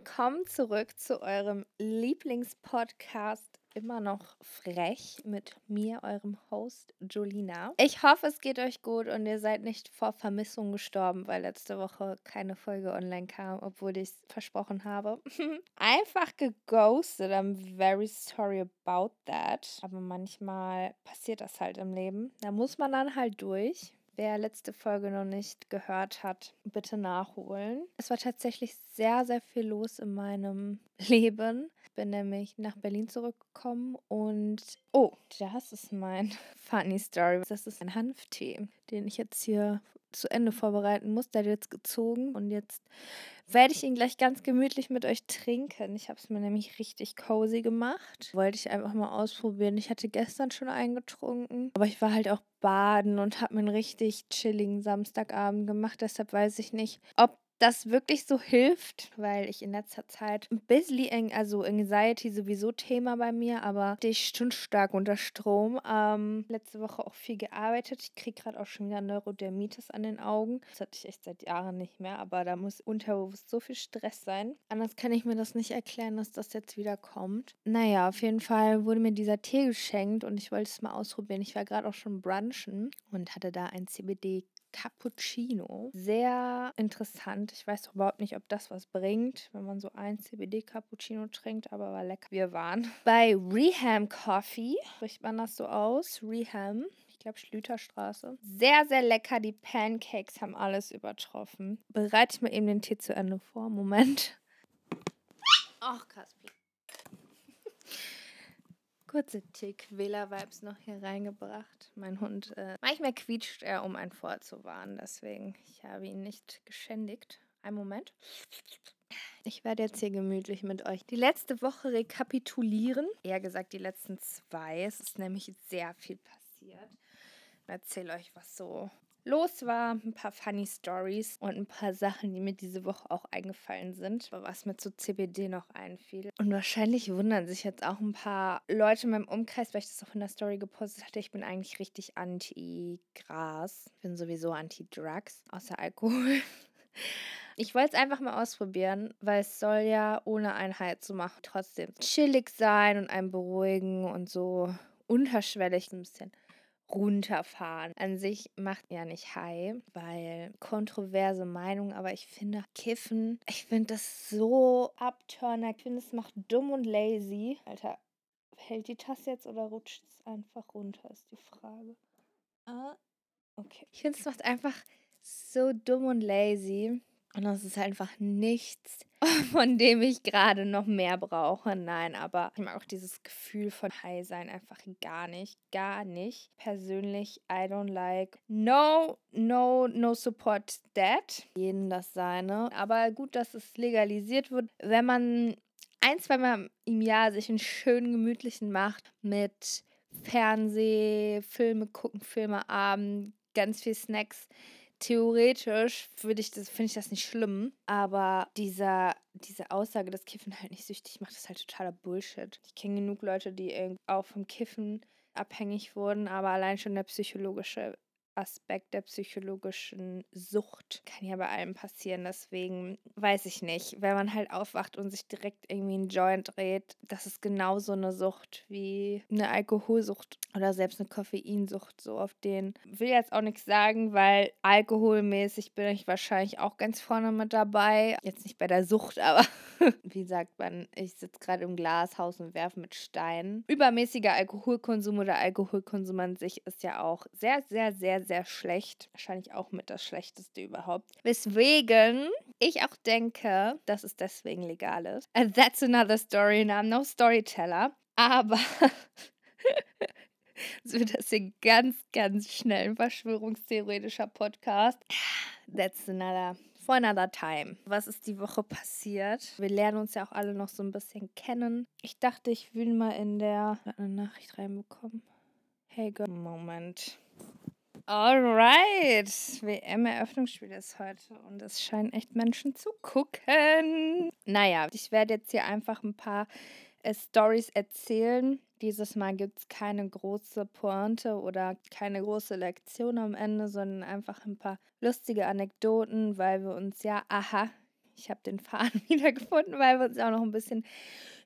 willkommen zurück zu eurem Lieblingspodcast immer noch frech mit mir, eurem Host Julina. Ich hoffe, es geht euch gut und ihr seid nicht vor Vermissung gestorben, weil letzte Woche keine Folge online kam, obwohl ich es versprochen habe. Einfach geghostet. I'm very sorry about that. Aber manchmal passiert das halt im Leben. Da muss man dann halt durch. Wer letzte Folge noch nicht gehört hat, bitte nachholen. Es war tatsächlich sehr, sehr viel los in meinem Leben. Ich bin nämlich nach Berlin zurückgekommen und oh, das ist mein Funny Story. Das ist ein Hanftee, den ich jetzt hier zu Ende vorbereiten muss. Der hat jetzt gezogen und jetzt werde ich ihn gleich ganz gemütlich mit euch trinken. Ich habe es mir nämlich richtig cozy gemacht. Wollte ich einfach mal ausprobieren. Ich hatte gestern schon eingetrunken, aber ich war halt auch baden und habe mir einen richtig chilligen Samstagabend gemacht. Deshalb weiß ich nicht, ob das wirklich so hilft, weil ich in letzter Zeit ein bisschen, also Anxiety sowieso Thema bei mir, aber ich stund stark unter Strom. Ähm, letzte Woche auch viel gearbeitet. Ich kriege gerade auch schon wieder Neurodermitis an den Augen. Das hatte ich echt seit Jahren nicht mehr, aber da muss unterbewusst so viel Stress sein. Anders kann ich mir das nicht erklären, dass das jetzt wieder kommt. Naja, auf jeden Fall wurde mir dieser Tee geschenkt und ich wollte es mal ausprobieren. Ich war gerade auch schon brunchen und hatte da ein CBD Cappuccino. Sehr interessant. Ich weiß überhaupt nicht, ob das was bringt, wenn man so ein CBD-Cappuccino trinkt, aber war lecker. Wir waren bei Reham Coffee. Spricht man das so aus? Reham. Ich glaube, Schlüterstraße. Sehr, sehr lecker. Die Pancakes haben alles übertroffen. Bereite ich mal eben den Tee zu Ende vor. Moment. Ach, Kaspi kurze Tick-Wähler-Vibes noch hier reingebracht. Mein Hund, äh, manchmal quietscht er, um einen vorzuwarnen. Deswegen, ich habe ihn nicht geschändigt. Einen Moment. Ich werde jetzt hier gemütlich mit euch die letzte Woche rekapitulieren. Eher gesagt, die letzten zwei. Es ist nämlich sehr viel passiert. Ich erzähle euch, was so los war, ein paar funny Stories und ein paar Sachen, die mir diese Woche auch eingefallen sind, was mir zu CBD noch einfiel. Und wahrscheinlich wundern sich jetzt auch ein paar Leute in meinem Umkreis, weil ich das auch in der Story gepostet hatte. Ich bin eigentlich richtig anti-Gras. Ich bin sowieso anti-Drugs, außer Alkohol. Ich wollte es einfach mal ausprobieren, weil es soll ja ohne Einheit zu machen trotzdem chillig sein und einen beruhigen und so unterschwellig ein bisschen runterfahren. An sich macht ja nicht high, weil kontroverse Meinung, aber ich finde Kiffen, ich finde das so abturner. Ich finde, es macht dumm und lazy. Alter, hält die Tasse jetzt oder rutscht es einfach runter, ist die Frage. Ah, okay. Ich finde, es macht einfach so dumm und lazy. Und das ist einfach nichts, von dem ich gerade noch mehr brauche. Nein, aber ich mag auch dieses Gefühl von High sein einfach gar nicht. Gar nicht. Persönlich, I don't like. No, no, no support that. Jeden das seine. Aber gut, dass es legalisiert wird. Wenn man ein, zweimal im Jahr sich einen schönen, gemütlichen macht mit Fernseh, Filme gucken, Filme abend, ganz viel Snacks theoretisch würde ich das, finde ich das nicht schlimm, aber dieser, diese Aussage, dass Kiffen halt nicht süchtig macht, ist halt totaler Bullshit. Ich kenne genug Leute, die auch vom Kiffen abhängig wurden, aber allein schon der psychologische Aspekt der psychologischen Sucht kann ja bei allem passieren. Deswegen weiß ich nicht. Wenn man halt aufwacht und sich direkt irgendwie ein Joint dreht, das ist genauso eine Sucht wie eine Alkoholsucht oder selbst eine Koffeinsucht. So auf den will jetzt auch nichts sagen, weil alkoholmäßig bin ich wahrscheinlich auch ganz vorne mit dabei. Jetzt nicht bei der Sucht, aber wie sagt man, ich sitze gerade im Glashaus und werfe mit Steinen. Übermäßiger Alkoholkonsum oder Alkoholkonsum an sich ist ja auch sehr, sehr, sehr, sehr, schlecht. Wahrscheinlich auch mit das Schlechteste überhaupt. Weswegen ich auch denke, dass es deswegen legal ist. And that's another story and I'm no storyteller. Aber so wird das hier ganz, ganz schnell ein verschwörungstheoretischer Podcast. That's another for another time. Was ist die Woche passiert? Wir lernen uns ja auch alle noch so ein bisschen kennen. Ich dachte, ich will mal in der eine Nachricht reinbekommen. Hey, Girl. Moment. Alright, WM-Eröffnungsspiel ist heute und es scheinen echt Menschen zu gucken. Naja, ich werde jetzt hier einfach ein paar äh, Stories erzählen, Dieses Mal gibt es keine große Pointe oder keine große Lektion am Ende, sondern einfach ein paar lustige Anekdoten, weil wir uns ja, aha, ich habe den Faden wiedergefunden, weil wir uns auch noch ein bisschen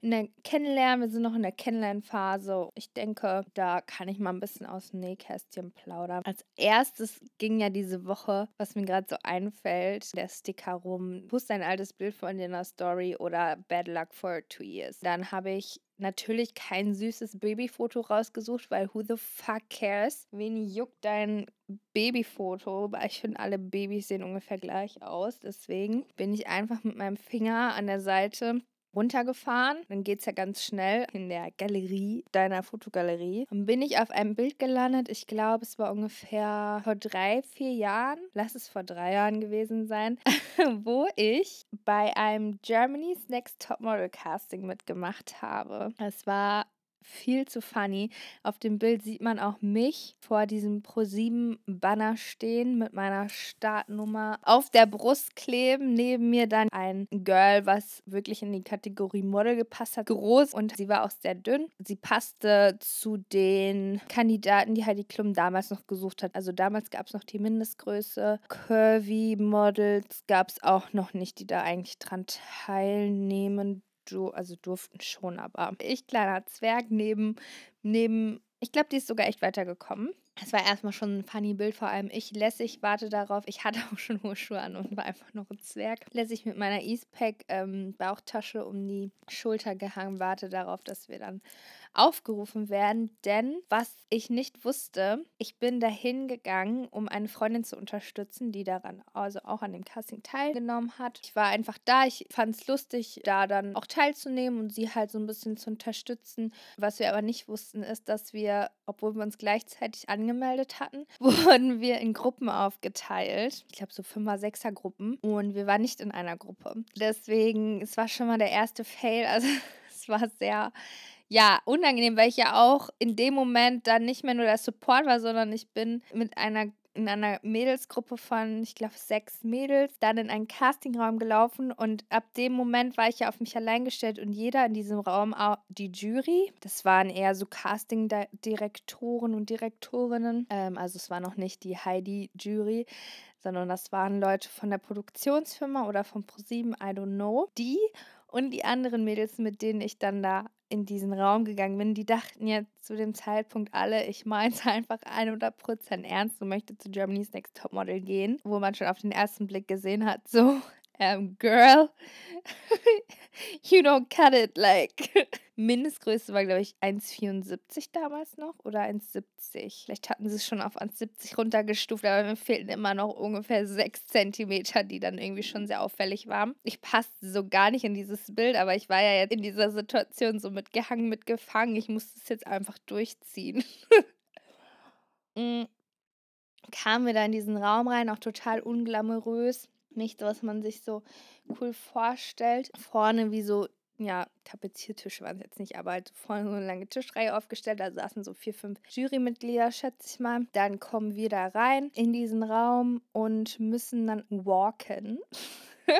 in der Kennenlernen, wir sind noch in der Kennenlernphase. Ich denke, da kann ich mal ein bisschen aus dem Nähkästchen plaudern. Als erstes ging ja diese Woche, was mir gerade so einfällt, der Sticker rum. Post ein altes Bild von dir in der Story oder Bad Luck for two years. Dann habe ich natürlich kein süßes Babyfoto rausgesucht, weil who the fuck cares? Wen juckt dein Babyfoto? Ich finde, alle Babys sehen ungefähr gleich aus. Deswegen bin ich einfach mit meinem Finger an der Seite runtergefahren. Dann geht es ja ganz schnell in der Galerie, deiner Fotogalerie. Dann bin ich auf einem Bild gelandet. Ich glaube, es war ungefähr vor drei, vier Jahren. Lass es vor drei Jahren gewesen sein, wo ich bei einem Germany's Next Topmodel Casting mitgemacht habe. Es war viel zu funny. Auf dem Bild sieht man auch mich vor diesem Pro7-Banner stehen mit meiner Startnummer auf der Brust kleben. Neben mir dann ein Girl, was wirklich in die Kategorie Model gepasst hat. Groß und sie war auch sehr dünn. Sie passte zu den Kandidaten, die Heidi Klum damals noch gesucht hat. Also damals gab es noch die Mindestgröße. Curvy Models gab es auch noch nicht, die da eigentlich dran teilnehmen du, also durften schon, aber ich, kleiner Zwerg, neben, neben, ich glaube, die ist sogar echt weitergekommen. Es war erstmal schon ein funny Bild, vor allem ich lässig warte darauf. Ich hatte auch schon hohe Schuhe an und war einfach noch ein Zwerg. Lässig mit meiner Eastpack ähm, Bauchtasche um die Schulter gehangen, warte darauf, dass wir dann aufgerufen werden, denn was ich nicht wusste, ich bin dahin gegangen, um eine Freundin zu unterstützen, die daran also auch an dem Casting teilgenommen hat. Ich war einfach da, ich fand es lustig, da dann auch teilzunehmen und sie halt so ein bisschen zu unterstützen. Was wir aber nicht wussten, ist, dass wir, obwohl wir uns gleichzeitig angemeldet hatten, wurden wir in Gruppen aufgeteilt. Ich glaube so Fünfer, Sechser Gruppen und wir waren nicht in einer Gruppe. Deswegen, es war schon mal der erste Fail, also es war sehr ja, unangenehm, weil ich ja auch in dem Moment dann nicht mehr nur der Support war, sondern ich bin mit einer in einer Mädelsgruppe von, ich glaube, sechs Mädels, dann in einen Castingraum gelaufen und ab dem Moment war ich ja auf mich allein gestellt und jeder in diesem Raum, auch die Jury, das waren eher so Casting-Direktoren und Direktorinnen, ähm, also es war noch nicht die Heidi-Jury, sondern das waren Leute von der Produktionsfirma oder von ProSieben, I don't know, die und die anderen Mädels, mit denen ich dann da in diesen Raum gegangen bin, die dachten jetzt zu dem Zeitpunkt alle, ich meine es einfach 100% ernst. Und möchte zu Germany's Next Topmodel gehen, wo man schon auf den ersten Blick gesehen hat, so, ähm, Girl, you don't cut it like. Mindestgröße war, glaube ich, 1,74 damals noch oder 1,70. Vielleicht hatten sie es schon auf 1,70 runtergestuft, aber mir fehlten immer noch ungefähr 6 Zentimeter, die dann irgendwie schon sehr auffällig waren. Ich passte so gar nicht in dieses Bild, aber ich war ja jetzt in dieser Situation so mitgehangen, mitgefangen. Ich musste es jetzt einfach durchziehen. mm. Kamen wir da in diesen Raum rein, auch total unglamourös nichts, was man sich so cool vorstellt. Vorne wie so, ja, Tapeziertische waren es jetzt nicht, aber halt vorne so eine lange Tischreihe aufgestellt. Da saßen so vier, fünf Jurymitglieder, schätze ich mal. Dann kommen wir da rein in diesen Raum und müssen dann walken.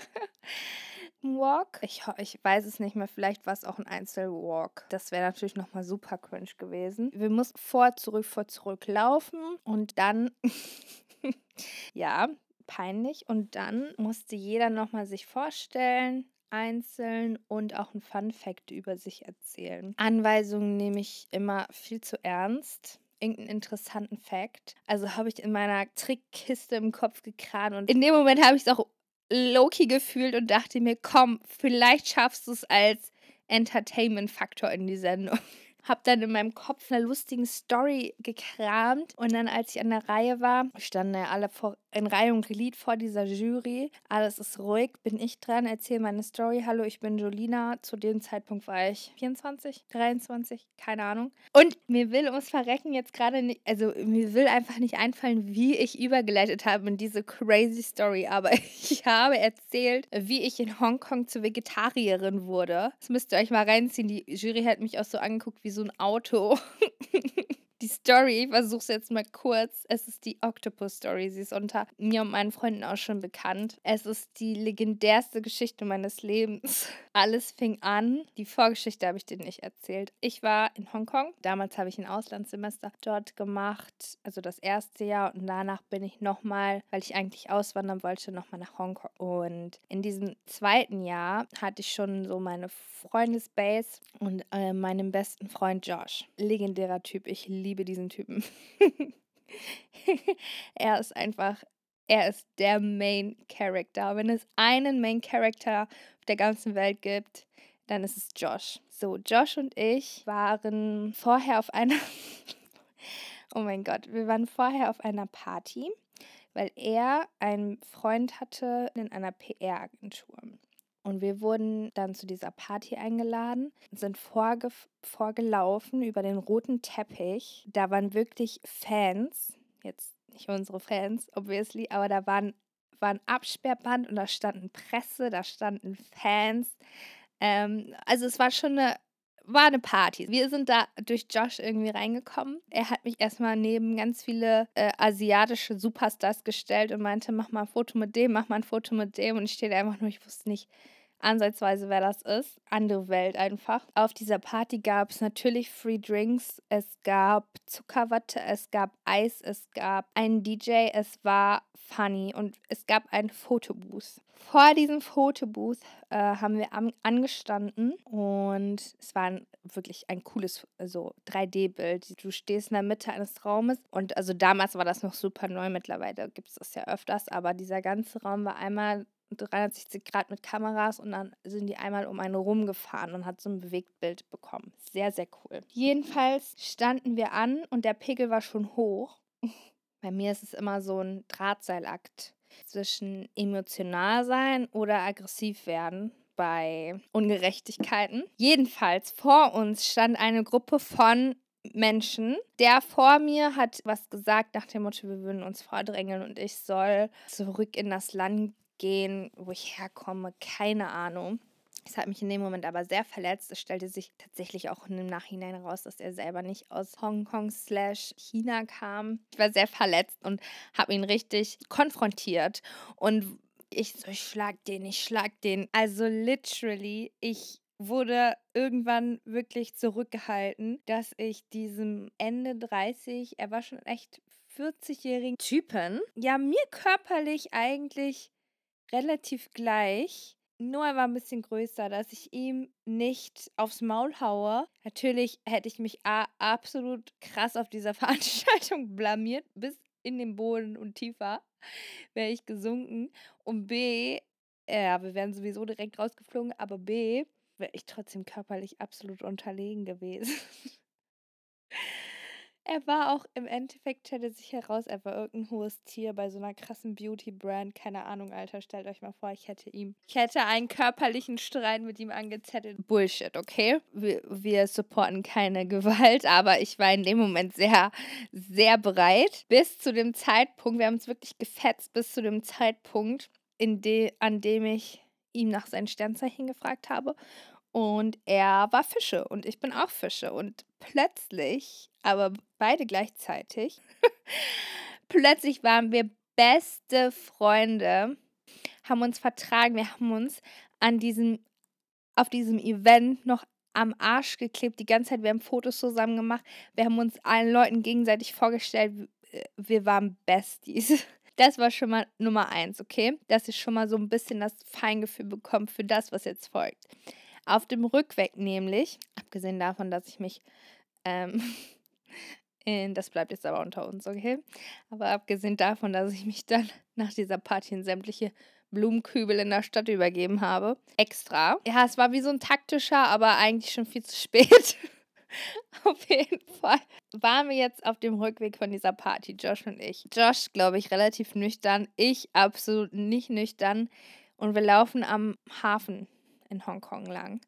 Walk. Ich, ich weiß es nicht mehr, vielleicht war es auch ein Einzelwalk. Das wäre natürlich nochmal super cringe gewesen. Wir mussten vor, zurück, vor, zurück laufen und dann, ja, peinlich. Und dann musste jeder nochmal sich vorstellen, einzeln und auch ein Fun Fact über sich erzählen. Anweisungen nehme ich immer viel zu ernst irgendeinen interessanten Fact. Also habe ich in meiner Trickkiste im Kopf gekramt und in dem Moment habe ich es auch Loki gefühlt und dachte mir, komm, vielleicht schaffst du es als Entertainment-Faktor in die Sendung habe dann in meinem Kopf eine lustige Story gekramt und dann, als ich an der Reihe war, standen ja alle vor, in Reihe und Glied vor dieser Jury. Alles ist ruhig, bin ich dran, erzähle meine Story. Hallo, ich bin Jolina. Zu dem Zeitpunkt war ich 24, 23, keine Ahnung. Und mir will ums Verrecken jetzt gerade nicht, also mir will einfach nicht einfallen, wie ich übergeleitet habe in diese crazy Story. Aber ich habe erzählt, wie ich in Hongkong zur Vegetarierin wurde. Das müsst ihr euch mal reinziehen. Die Jury hat mich auch so angeguckt wie so ein Auto. Die Story, ich versuche es jetzt mal kurz. Es ist die Octopus Story. Sie ist unter mir und meinen Freunden auch schon bekannt. Es ist die legendärste Geschichte meines Lebens. Alles fing an. Die Vorgeschichte habe ich dir nicht erzählt. Ich war in Hongkong. Damals habe ich ein Auslandssemester dort gemacht. Also das erste Jahr. Und danach bin ich nochmal, weil ich eigentlich auswandern wollte, nochmal nach Hongkong. Und in diesem zweiten Jahr hatte ich schon so meine Freundesbase und äh, meinen besten Freund Josh. Legendärer Typ. Ich liebe liebe diesen Typen. er ist einfach, er ist der Main Character. Wenn es einen Main Character auf der ganzen Welt gibt, dann ist es Josh. So, Josh und ich waren vorher auf einer, oh mein Gott, wir waren vorher auf einer Party, weil er einen Freund hatte in einer PR-Agentur. Und wir wurden dann zu dieser Party eingeladen, sind vorge vorgelaufen über den roten Teppich. Da waren wirklich Fans, jetzt nicht unsere Fans, obviously, aber da waren, war Absperrband und da standen Presse, da standen Fans. Ähm, also es war schon eine war eine Party. Wir sind da durch Josh irgendwie reingekommen. Er hat mich erstmal neben ganz viele äh, asiatische Superstars gestellt und meinte, mach mal ein Foto mit dem, mach mal ein Foto mit dem. Und ich stehe einfach nur, ich wusste nicht, ansatzweise, wer das ist. Andere Welt einfach. Auf dieser Party gab es natürlich Free Drinks, es gab Zuckerwatte, es gab Eis, es gab einen DJ, es war funny und es gab einen Fotobooth. Vor diesem Fotobooth äh, haben wir an, angestanden und es war ein, wirklich ein cooles so 3D-Bild. Du stehst in der Mitte eines Raumes und also damals war das noch super neu, mittlerweile gibt es das ja öfters, aber dieser ganze Raum war einmal 360 Grad mit Kameras und dann sind die einmal um einen rumgefahren und hat so ein Bewegtbild bekommen. Sehr, sehr cool. Jedenfalls standen wir an und der Pegel war schon hoch. Bei mir ist es immer so ein Drahtseilakt zwischen emotional sein oder aggressiv werden bei Ungerechtigkeiten. Jedenfalls vor uns stand eine Gruppe von Menschen. Der vor mir hat was gesagt nach dem Motto, wir würden uns vordrängeln und ich soll zurück in das Land gehen, wo ich herkomme, keine Ahnung. Es hat mich in dem Moment aber sehr verletzt. Es stellte sich tatsächlich auch im Nachhinein raus, dass er selber nicht aus Hongkong slash China kam. Ich war sehr verletzt und habe ihn richtig konfrontiert. Und ich so, ich schlag den, ich schlag den. Also literally, ich wurde irgendwann wirklich zurückgehalten, dass ich diesem Ende 30, er war schon echt 40-jährigen Typen, ja, mir körperlich eigentlich relativ gleich. Nur er war ein bisschen größer, dass ich ihm nicht aufs Maul haue. Natürlich hätte ich mich absolut krass auf dieser Veranstaltung blamiert, bis in den Boden und tiefer wäre ich gesunken. Und B, ja, wir wären sowieso direkt rausgeflogen, aber B, wäre ich trotzdem körperlich absolut unterlegen gewesen. Er war auch im Endeffekt, stellte sich heraus, er war irgendein hohes Tier bei so einer krassen Beauty-Brand. Keine Ahnung, Alter, stellt euch mal vor, ich hätte ihm, ich hätte einen körperlichen Streit mit ihm angezettelt. Bullshit, okay? Wir, wir supporten keine Gewalt, aber ich war in dem Moment sehr, sehr bereit. Bis zu dem Zeitpunkt, wir haben es wirklich gefetzt, bis zu dem Zeitpunkt, in de, an dem ich ihm nach seinen Sternzeichen gefragt habe. Und er war Fische und ich bin auch Fische. Und plötzlich, aber beide gleichzeitig, plötzlich waren wir beste Freunde, haben uns vertragen, wir haben uns an diesem, auf diesem Event noch am Arsch geklebt, die ganze Zeit, wir haben Fotos zusammen gemacht, wir haben uns allen Leuten gegenseitig vorgestellt, wir waren Besties. Das war schon mal Nummer eins, okay? Dass ich schon mal so ein bisschen das Feingefühl bekomme für das, was jetzt folgt. Auf dem Rückweg nämlich, abgesehen davon, dass ich mich, ähm, in, das bleibt jetzt aber unter uns, okay? Aber abgesehen davon, dass ich mich dann nach dieser Party in sämtliche Blumenkübel in der Stadt übergeben habe. Extra. Ja, es war wie so ein taktischer, aber eigentlich schon viel zu spät. auf jeden Fall waren wir jetzt auf dem Rückweg von dieser Party, Josh und ich. Josh, glaube ich, relativ nüchtern. Ich absolut nicht nüchtern. Und wir laufen am Hafen in Hongkong lang.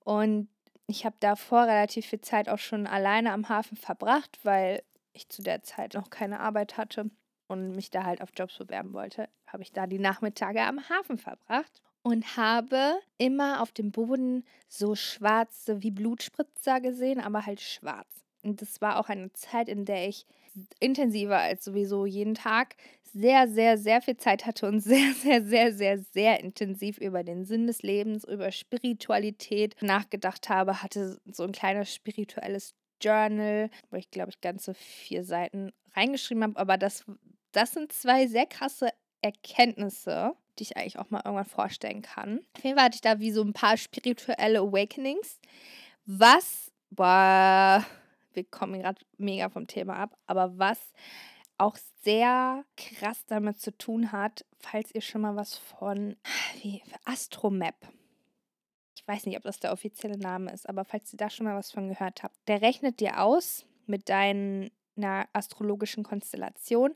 Und ich habe davor relativ viel Zeit auch schon alleine am Hafen verbracht, weil ich zu der Zeit noch keine Arbeit hatte und mich da halt auf Jobs bewerben wollte. Habe ich da die Nachmittage am Hafen verbracht und habe immer auf dem Boden so schwarze wie Blutspritzer gesehen, aber halt schwarz. Und das war auch eine Zeit, in der ich intensiver als sowieso jeden Tag sehr, sehr, sehr viel Zeit hatte und sehr, sehr, sehr, sehr, sehr intensiv über den Sinn des Lebens, über Spiritualität nachgedacht habe, hatte so ein kleines spirituelles Journal, wo ich glaube ich ganze vier Seiten reingeschrieben habe. Aber das, das sind zwei sehr krasse Erkenntnisse, die ich eigentlich auch mal irgendwann vorstellen kann. Auf jeden Fall hatte ich da wie so ein paar spirituelle Awakenings, was, boah, wir kommen gerade mega vom Thema ab, aber was auch sehr krass damit zu tun hat, falls ihr schon mal was von wie Astromap. Ich weiß nicht, ob das der offizielle Name ist, aber falls ihr da schon mal was von gehört habt, der rechnet dir aus mit deiner astrologischen Konstellation,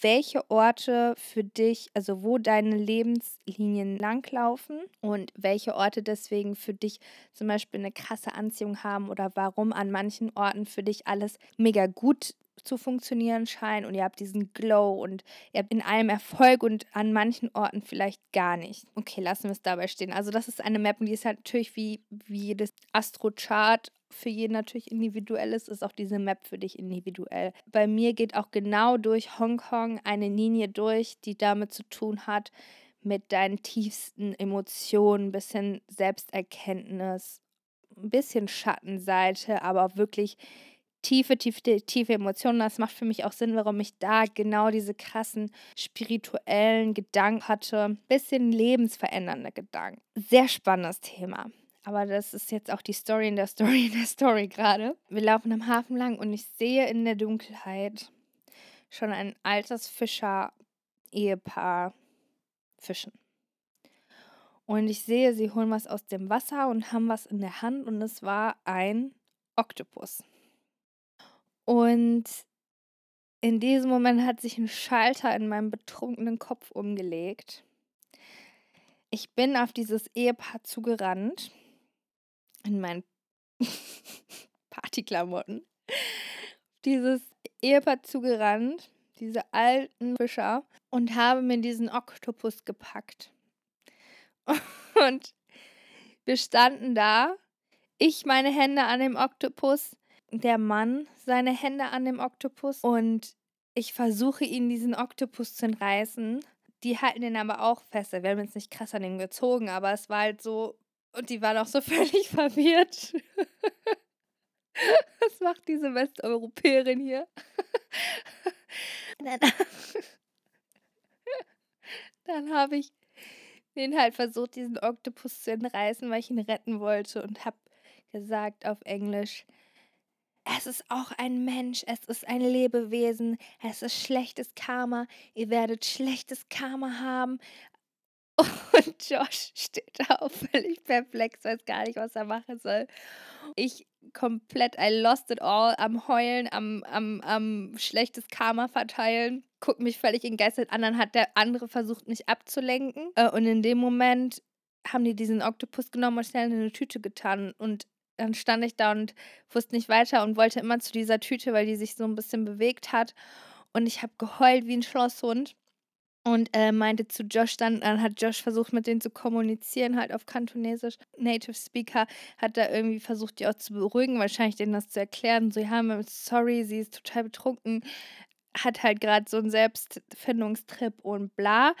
welche Orte für dich, also wo deine Lebenslinien langlaufen und welche Orte deswegen für dich zum Beispiel eine krasse Anziehung haben oder warum an manchen Orten für dich alles mega gut zu funktionieren scheint und ihr habt diesen Glow und ihr habt in allem Erfolg und an manchen Orten vielleicht gar nicht. Okay, lassen wir es dabei stehen. Also das ist eine Map und die ist halt natürlich wie, wie jedes Astro-Chart für jeden natürlich individuell ist, ist auch diese Map für dich individuell. Bei mir geht auch genau durch Hongkong eine Linie durch, die damit zu tun hat, mit deinen tiefsten Emotionen, ein bisschen Selbsterkenntnis, ein bisschen Schattenseite, aber wirklich tiefe, tiefe, tiefe Emotionen. Das macht für mich auch Sinn, warum ich da genau diese krassen spirituellen Gedanken hatte. Bisschen lebensverändernde Gedanken. Sehr spannendes Thema. Aber das ist jetzt auch die Story in der Story in der Story gerade. Wir laufen am Hafen lang und ich sehe in der Dunkelheit schon ein altes Fischer-Ehepaar fischen. Und ich sehe, sie holen was aus dem Wasser und haben was in der Hand und es war ein Oktopus. Und in diesem Moment hat sich ein Schalter in meinem betrunkenen Kopf umgelegt. Ich bin auf dieses Ehepaar zugerannt in meinen Partyklamotten dieses Ehepaar zugerannt, diese alten Fischer, und habe mir diesen Oktopus gepackt. Und wir standen da, ich meine Hände an dem Oktopus, der Mann seine Hände an dem Oktopus und ich versuche ihn diesen Oktopus zu entreißen. Die halten ihn aber auch fest. Wir haben jetzt nicht krass an ihn gezogen, aber es war halt so, und die waren auch so völlig verwirrt. Was macht diese Westeuropäerin hier? dann, dann habe ich den halt versucht, diesen Oktopus zu entreißen, weil ich ihn retten wollte und habe gesagt auf Englisch, es ist auch ein Mensch, es ist ein Lebewesen, es ist schlechtes Karma, ihr werdet schlechtes Karma haben, und Josh steht da auch völlig perplex, weiß gar nicht, was er machen soll. Ich komplett, I lost it all, am Heulen, am, am, am schlechtes Karma verteilen. Guckt mich völlig entgeistert an, dann hat der andere versucht, mich abzulenken. Äh, und in dem Moment haben die diesen Oktopus genommen und schnell in eine Tüte getan. Und dann stand ich da und wusste nicht weiter und wollte immer zu dieser Tüte, weil die sich so ein bisschen bewegt hat. Und ich habe geheult wie ein Schlosshund und äh, meinte zu Josh dann, dann hat Josh versucht mit denen zu kommunizieren, halt auf Kantonesisch. Native Speaker hat da irgendwie versucht, die auch zu beruhigen, wahrscheinlich denen das zu erklären. So, ja, sorry, sie ist total betrunken, hat halt gerade so einen Selbstfindungstrip und bla.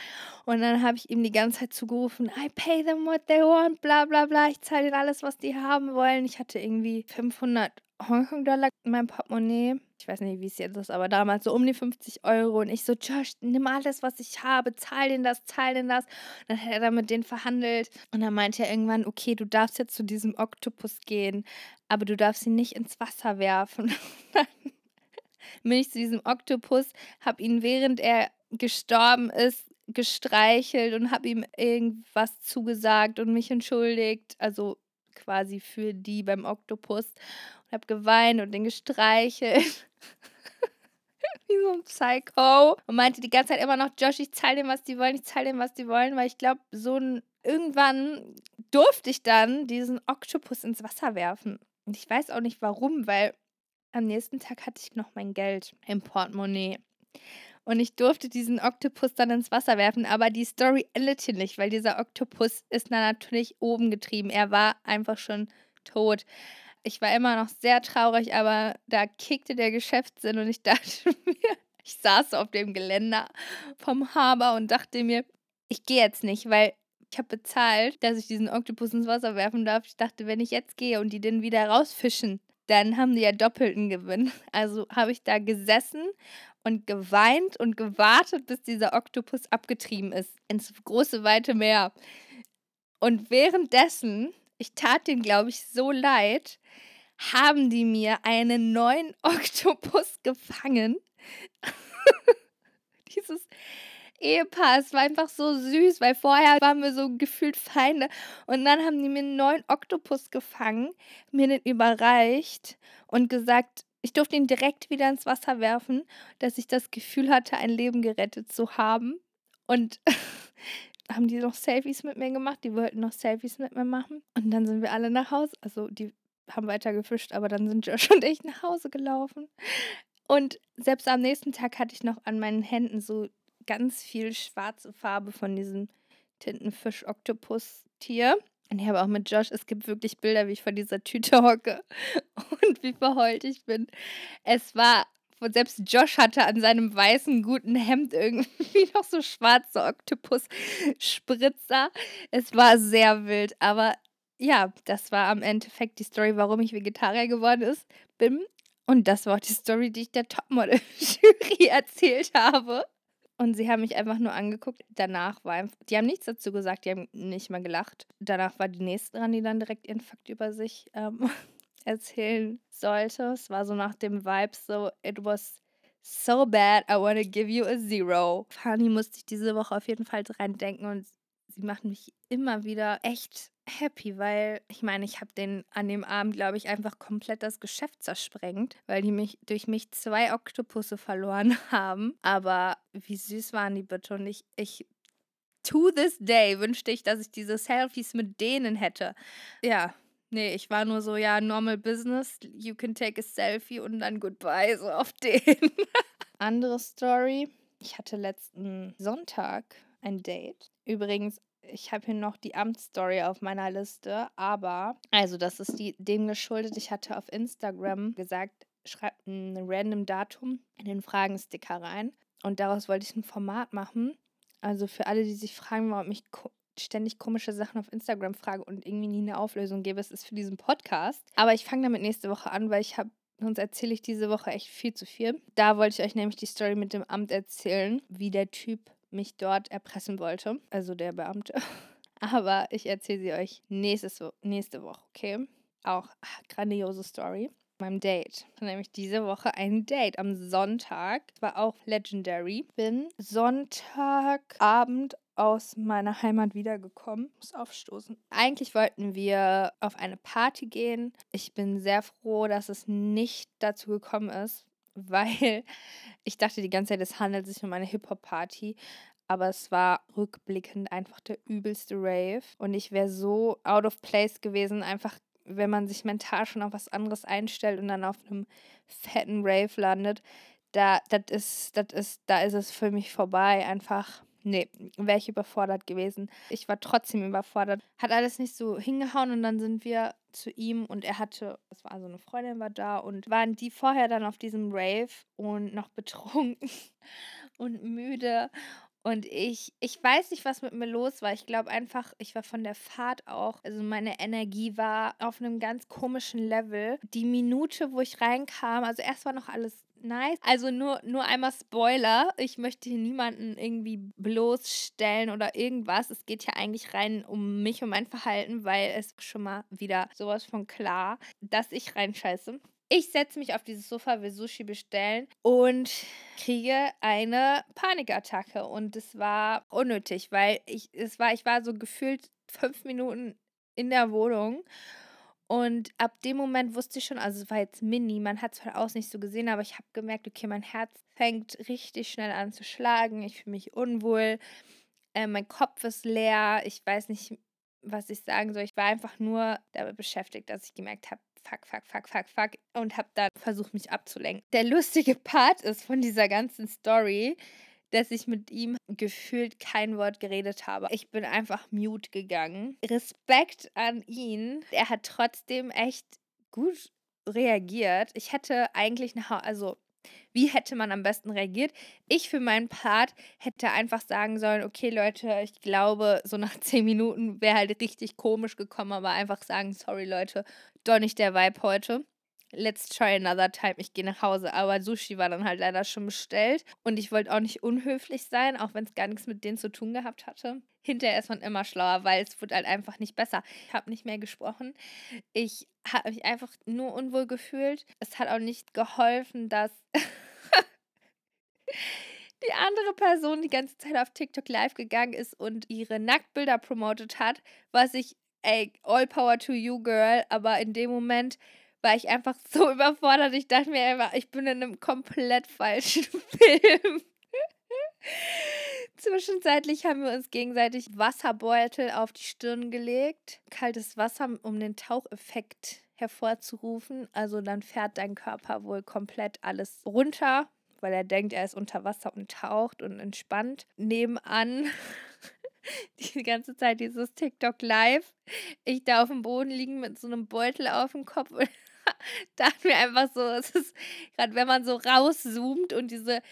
Und dann habe ich ihm die ganze Zeit zugerufen, I pay them what they want, bla bla bla. Ich zahle ihnen alles, was die haben wollen. Ich hatte irgendwie 500 Hongkong-Dollar in meinem Portemonnaie. Ich weiß nicht, wie es jetzt ist, aber damals so um die 50 Euro. Und ich so, Josh, nimm alles, was ich habe, zahl den das, zahl den das. Und dann hat er dann mit denen verhandelt. Und dann meinte er irgendwann, okay, du darfst jetzt zu diesem Oktopus gehen, aber du darfst ihn nicht ins Wasser werfen. dann bin ich zu diesem Oktopus, habe ihn, während er gestorben ist, gestreichelt und habe ihm irgendwas zugesagt und mich entschuldigt. Also quasi für die beim Oktopus und habe geweint und den gestreichelt. Wie so ein Psycho. Und meinte die ganze Zeit immer noch, Josh, ich zahle dem, was die wollen, ich zahle dem, was die wollen, weil ich glaube, so ein. Irgendwann durfte ich dann diesen Oktopus ins Wasser werfen. Und ich weiß auch nicht warum, weil am nächsten Tag hatte ich noch mein Geld im Portemonnaie. Und ich durfte diesen Oktopus dann ins Wasser werfen, aber die Story endete nicht, weil dieser Oktopus ist dann natürlich oben getrieben. Er war einfach schon tot. Ich war immer noch sehr traurig, aber da kickte der Geschäftssinn und ich dachte mir, ich saß auf dem Geländer vom Haber und dachte mir, ich gehe jetzt nicht, weil ich habe bezahlt, dass ich diesen Oktopus ins Wasser werfen darf. Ich dachte, wenn ich jetzt gehe und die den wieder rausfischen, dann haben die ja doppelten Gewinn. Also habe ich da gesessen und geweint und gewartet, bis dieser Oktopus abgetrieben ist ins große weite Meer. Und währenddessen, ich tat denen, glaube ich, so leid, haben die mir einen neuen Oktopus gefangen. Dieses Ehepaar, es war einfach so süß, weil vorher waren wir so gefühlt Feinde. Und dann haben die mir einen neuen Oktopus gefangen, mir den überreicht und gesagt, ich durfte ihn direkt wieder ins Wasser werfen, dass ich das Gefühl hatte, ein Leben gerettet zu haben. Und haben die noch Selfies mit mir gemacht. Die wollten noch Selfies mit mir machen. Und dann sind wir alle nach Hause. Also die haben weiter gefischt, aber dann sind Josh und ich nach Hause gelaufen. Und selbst am nächsten Tag hatte ich noch an meinen Händen so ganz viel schwarze Farbe von diesem Tintenfisch-Oktopus-Tier. Und ich habe auch mit Josh, es gibt wirklich Bilder, wie ich vor dieser Tüte hocke und wie verheult ich bin. Es war selbst Josh hatte an seinem weißen, guten Hemd irgendwie noch so schwarze Oktopus-Spritzer. Es war sehr wild, aber ja, das war am Endeffekt die Story, warum ich Vegetarier geworden ist, bin. Und das war auch die Story, die ich der Topmodel-Jury erzählt habe. Und sie haben mich einfach nur angeguckt. Danach war einfach, die haben nichts dazu gesagt, die haben nicht mal gelacht. Danach war die nächste dran, die dann direkt ihren Fakt über sich ähm, erzählen sollte. Es war so nach dem Vibe so, it was so bad, I want to give you a zero. Fanny musste ich diese Woche auf jeden Fall dran denken und sie macht mich immer wieder echt happy, weil ich meine, ich habe den an dem Abend, glaube ich, einfach komplett das Geschäft zersprengt, weil die mich durch mich zwei Oktopusse verloren haben. Aber wie süß waren die bitte und ich, ich to this day wünschte ich, dass ich diese Selfies mit denen hätte. Ja, Nee, ich war nur so, ja, normal business, you can take a selfie und dann goodbye, so auf den. Andere Story. Ich hatte letzten Sonntag ein Date. Übrigens, ich habe hier noch die Amtsstory auf meiner Liste, aber, also das ist die, dem geschuldet, ich hatte auf Instagram gesagt, schreibt ein random Datum in den Fragensticker rein. Und daraus wollte ich ein Format machen. Also für alle, die sich fragen, warum ich ständig komische Sachen auf Instagram frage und irgendwie nie eine Auflösung gebe. Es ist für diesen Podcast. Aber ich fange damit nächste Woche an, weil ich habe, sonst erzähle ich diese Woche echt viel zu viel. Da wollte ich euch nämlich die Story mit dem Amt erzählen, wie der Typ mich dort erpressen wollte. Also der Beamte. Aber ich erzähle sie euch nächstes, nächste Woche, okay? Auch grandiose Story meinem Date. Nämlich diese Woche ein Date am Sonntag. War auch legendary. Bin Sonntagabend aus meiner Heimat wiedergekommen. Muss aufstoßen. Eigentlich wollten wir auf eine Party gehen. Ich bin sehr froh, dass es nicht dazu gekommen ist, weil ich dachte die ganze Zeit, es handelt sich um eine Hip-Hop-Party. Aber es war rückblickend einfach der übelste Rave. Und ich wäre so out of place gewesen, einfach wenn man sich mental schon auf was anderes einstellt und dann auf einem fetten Rave landet. Da, das ist, das ist, da ist es für mich vorbei. Einfach Nee, wäre ich überfordert gewesen. Ich war trotzdem überfordert. Hat alles nicht so hingehauen und dann sind wir zu ihm und er hatte, es war so eine Freundin war da und waren die vorher dann auf diesem Rave und noch betrunken und müde und ich, ich weiß nicht, was mit mir los war. Ich glaube einfach, ich war von der Fahrt auch, also meine Energie war auf einem ganz komischen Level. Die Minute, wo ich reinkam, also erst war noch alles nice. Also nur, nur einmal Spoiler. Ich möchte hier niemanden irgendwie bloßstellen oder irgendwas. Es geht ja eigentlich rein um mich und mein Verhalten, weil es schon mal wieder sowas von klar, dass ich reinscheiße. Ich setze mich auf dieses Sofa, will Sushi bestellen und kriege eine Panikattacke. Und es war unnötig, weil ich, es war, ich war so gefühlt fünf Minuten in der Wohnung und ab dem Moment wusste ich schon, also es war jetzt mini, man hat es von außen nicht so gesehen, aber ich habe gemerkt, okay, mein Herz fängt richtig schnell an zu schlagen, ich fühle mich unwohl, äh, mein Kopf ist leer, ich weiß nicht, was ich sagen soll. Ich war einfach nur damit beschäftigt, dass ich gemerkt habe, fuck, fuck, fuck, fuck, fuck und habe dann versucht, mich abzulenken. Der lustige Part ist von dieser ganzen Story, dass ich mit ihm gefühlt kein Wort geredet habe. Ich bin einfach mute gegangen. Respekt an ihn. Er hat trotzdem echt gut reagiert. Ich hätte eigentlich eine, also wie hätte man am besten reagiert? Ich für meinen Part hätte einfach sagen sollen, okay Leute, ich glaube, so nach zehn Minuten wäre halt richtig komisch gekommen, aber einfach sagen, sorry Leute, doch nicht der Vibe heute let's try another time, ich gehe nach Hause. Aber Sushi war dann halt leider schon bestellt und ich wollte auch nicht unhöflich sein, auch wenn es gar nichts mit denen zu tun gehabt hatte. Hinterher ist man immer schlauer, weil es wird halt einfach nicht besser. Ich habe nicht mehr gesprochen. Ich habe mich einfach nur unwohl gefühlt. Es hat auch nicht geholfen, dass die andere Person die ganze Zeit auf TikTok live gegangen ist und ihre Nacktbilder promotet hat, was ich, ey, all power to you, girl, aber in dem Moment war ich einfach so überfordert. Ich dachte mir einfach, ich bin in einem komplett falschen Film. Zwischenzeitlich haben wir uns gegenseitig Wasserbeutel auf die Stirn gelegt. Kaltes Wasser, um den Taucheffekt hervorzurufen. Also dann fährt dein Körper wohl komplett alles runter, weil er denkt, er ist unter Wasser und taucht und entspannt. Nebenan die ganze Zeit dieses TikTok live. Ich da auf dem Boden liegen mit so einem Beutel auf dem Kopf und dachte mir einfach so, es ist gerade, wenn man so rauszoomt und diese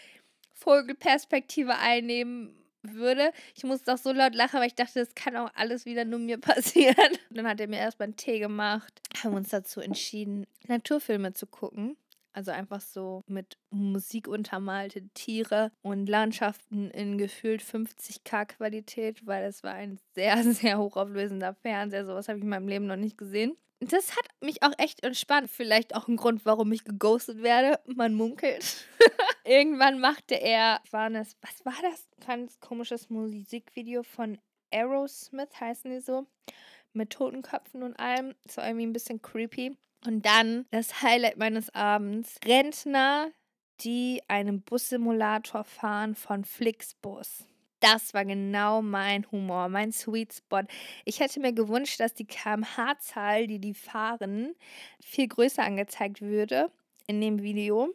Vogelperspektive einnehmen würde. Ich musste auch so laut lachen, weil ich dachte, das kann auch alles wieder nur mir passieren. Und dann hat er mir erstmal einen Tee gemacht, haben uns dazu entschieden, Naturfilme zu gucken. Also einfach so mit Musik untermalte Tiere und Landschaften in gefühlt 50k Qualität, weil es war ein sehr, sehr hochauflösender Fernseher. Sowas habe ich in meinem Leben noch nicht gesehen. Das hat mich auch echt entspannt. Vielleicht auch ein Grund, warum ich geghostet werde. Man munkelt. Irgendwann machte er, war das, was war das? Ganz komisches Musikvideo von Aerosmith, heißen die so. Mit Totenköpfen und allem. Das war irgendwie ein bisschen creepy. Und dann das Highlight meines Abends: Rentner, die einen Bussimulator fahren von Flixbus. Das war genau mein Humor, mein Sweet Spot. Ich hätte mir gewünscht, dass die kmh-Zahl, die die fahren, viel größer angezeigt würde in dem Video,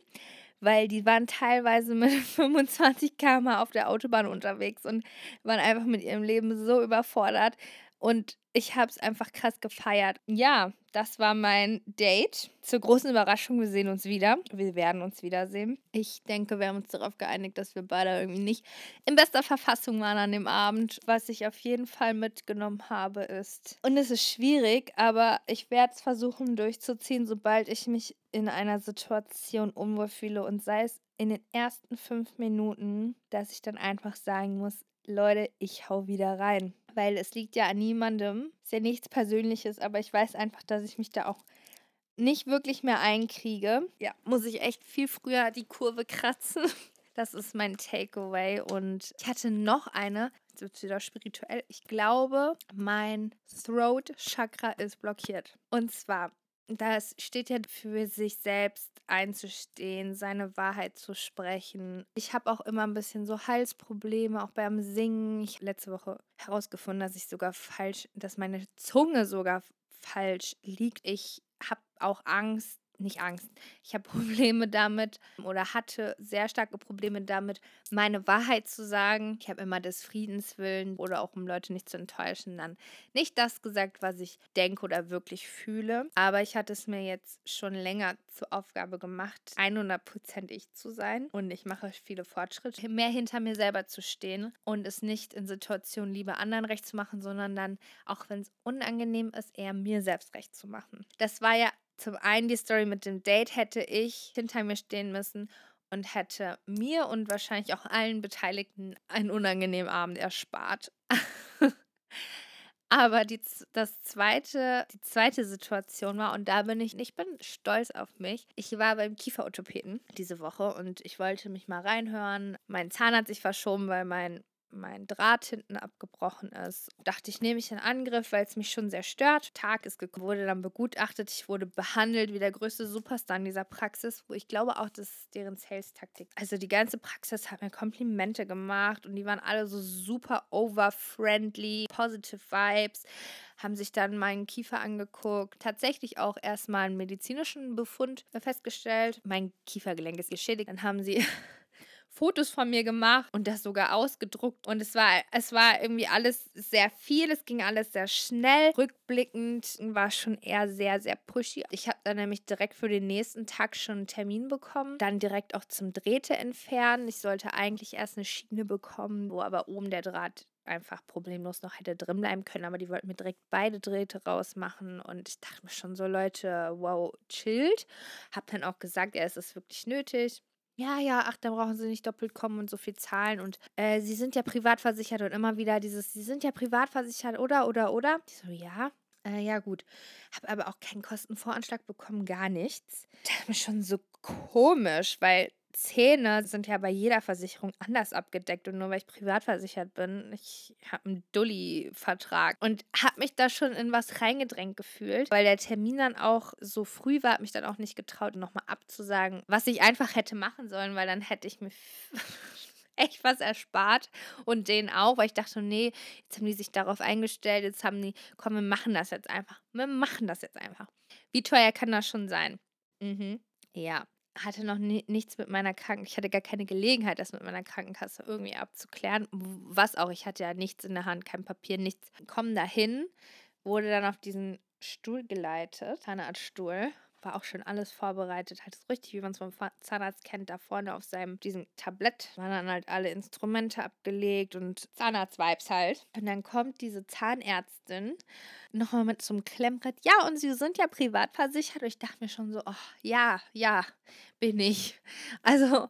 weil die waren teilweise mit 25 km auf der Autobahn unterwegs und waren einfach mit ihrem Leben so überfordert. Und ich habe es einfach krass gefeiert. Ja, das war mein Date. Zur großen Überraschung, wir sehen uns wieder. Wir werden uns wiedersehen. Ich denke, wir haben uns darauf geeinigt, dass wir beide irgendwie nicht in bester Verfassung waren an dem Abend. Was ich auf jeden Fall mitgenommen habe, ist, und es ist schwierig, aber ich werde es versuchen durchzuziehen, sobald ich mich in einer Situation unwohl fühle und sei es in den ersten fünf Minuten, dass ich dann einfach sagen muss, Leute, ich hau wieder rein. Weil es liegt ja an niemandem. Ist ja nichts Persönliches, aber ich weiß einfach, dass ich mich da auch nicht wirklich mehr einkriege. Ja, muss ich echt viel früher die Kurve kratzen. Das ist mein Takeaway. Und ich hatte noch eine, jetzt wird es wieder spirituell. Ich glaube, mein Throat-Chakra ist blockiert. Und zwar, das steht ja für sich selbst einzustehen, seine Wahrheit zu sprechen. Ich habe auch immer ein bisschen so Halsprobleme, auch beim Singen. Ich habe letzte Woche herausgefunden, dass ich sogar falsch, dass meine Zunge sogar falsch liegt. Ich habe auch Angst, nicht Angst. Ich habe Probleme damit oder hatte sehr starke Probleme damit, meine Wahrheit zu sagen. Ich habe immer des Friedens willen oder auch um Leute nicht zu enttäuschen, dann nicht das gesagt, was ich denke oder wirklich fühle. Aber ich hatte es mir jetzt schon länger zur Aufgabe gemacht, 100% ich zu sein. Und ich mache viele Fortschritte, mehr hinter mir selber zu stehen und es nicht in Situationen lieber anderen recht zu machen, sondern dann, auch wenn es unangenehm ist, eher mir selbst recht zu machen. Das war ja zum einen die Story mit dem Date hätte ich hinter mir stehen müssen und hätte mir und wahrscheinlich auch allen Beteiligten einen unangenehmen Abend erspart. Aber die, das zweite, die zweite Situation war, und da bin ich, ich bin stolz auf mich. Ich war beim Kieferorthopäden diese Woche und ich wollte mich mal reinhören. Mein Zahn hat sich verschoben, weil mein mein Draht hinten abgebrochen ist. Dachte ich, nehme ich in Angriff, weil es mich schon sehr stört. Tag ist wurde dann begutachtet. Ich wurde behandelt wie der größte Superstar in dieser Praxis, wo ich glaube auch, das ist deren Sales-Taktik. Also die ganze Praxis hat mir Komplimente gemacht und die waren alle so super over-friendly, positive Vibes, haben sich dann meinen Kiefer angeguckt. Tatsächlich auch erstmal einen medizinischen Befund festgestellt. Mein Kiefergelenk ist geschädigt. Dann haben sie Fotos von mir gemacht und das sogar ausgedruckt. Und es war, es war irgendwie alles sehr viel. Es ging alles sehr schnell. Rückblickend war schon eher sehr, sehr pushy. Ich habe dann nämlich direkt für den nächsten Tag schon einen Termin bekommen. Dann direkt auch zum Drähte entfernen. Ich sollte eigentlich erst eine Schiene bekommen, wo aber oben der Draht einfach problemlos noch hätte drin bleiben können, aber die wollten mir direkt beide Drähte rausmachen und ich dachte mir schon so, Leute, wow, chillt. Hab dann auch gesagt, ja, es ist wirklich nötig. Ja, ja, ach, dann brauchen sie nicht doppelt kommen und so viel zahlen und äh, sie sind ja privat versichert und immer wieder dieses, sie sind ja privat versichert, oder, oder, oder. Ich so, ja, äh, ja, gut. Habe aber auch keinen Kostenvoranschlag bekommen, gar nichts. Das ist schon so komisch, weil Zähne sind ja bei jeder Versicherung anders abgedeckt und nur weil ich privat versichert bin, ich habe einen Dulli-Vertrag und habe mich da schon in was reingedrängt gefühlt, weil der Termin dann auch so früh war, habe mich dann auch nicht getraut, nochmal abzusagen, was ich einfach hätte machen sollen, weil dann hätte ich mir echt was erspart und denen auch, weil ich dachte, nee, jetzt haben die sich darauf eingestellt, jetzt haben die, komm, wir machen das jetzt einfach. Wir machen das jetzt einfach. Wie teuer kann das schon sein? Mhm. Ja, hatte noch ni nichts mit meiner Kranken ich hatte gar keine Gelegenheit, das mit meiner Krankenkasse irgendwie abzuklären. Was auch, ich hatte ja nichts in der Hand, kein Papier, nichts. Komm dahin, wurde dann auf diesen Stuhl geleitet, Zahnarztstuhl war auch schon alles vorbereitet, halt so richtig, wie man es vom Zahnarzt kennt, da vorne auf seinem, diesem Tablett waren dann halt alle Instrumente abgelegt und Zahnarztvibes halt. Und dann kommt diese Zahnärztin nochmal mit zum Klemmbrett. Ja, und Sie sind ja privat versichert. Und ich dachte mir schon so, oh, ja, ja, bin ich. Also,